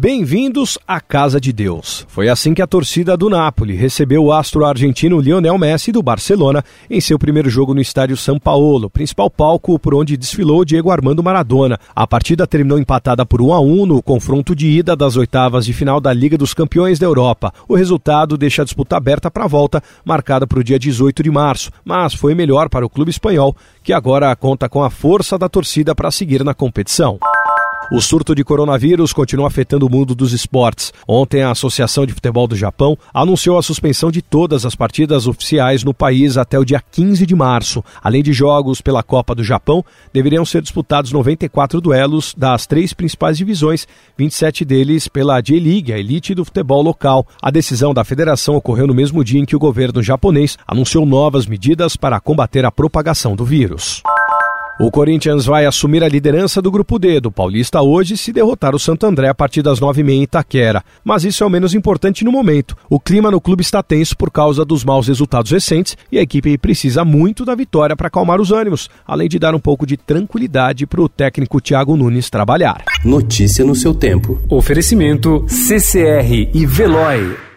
Bem-vindos à Casa de Deus. Foi assim que a torcida do Napoli recebeu o astro argentino Lionel Messi do Barcelona em seu primeiro jogo no estádio São Paulo, principal palco por onde desfilou Diego Armando Maradona. A partida terminou empatada por 1 a 1 no confronto de ida das oitavas de final da Liga dos Campeões da Europa. O resultado deixa a disputa aberta para a volta, marcada para o dia 18 de março, mas foi melhor para o clube espanhol, que agora conta com a força da torcida para seguir na competição. O surto de coronavírus continua afetando o mundo dos esportes. Ontem, a Associação de Futebol do Japão anunciou a suspensão de todas as partidas oficiais no país até o dia 15 de março. Além de jogos pela Copa do Japão, deveriam ser disputados 94 duelos das três principais divisões, 27 deles pela J-League, a elite do futebol local. A decisão da federação ocorreu no mesmo dia em que o governo japonês anunciou novas medidas para combater a propagação do vírus. O Corinthians vai assumir a liderança do Grupo D do Paulista hoje se derrotar o Santo André a partir das nove e meia em Itaquera. Mas isso é o menos importante no momento. O clima no clube está tenso por causa dos maus resultados recentes e a equipe precisa muito da vitória para acalmar os ânimos, além de dar um pouco de tranquilidade para o técnico Thiago Nunes trabalhar. Notícia no seu tempo. Oferecimento CCR e Veloy.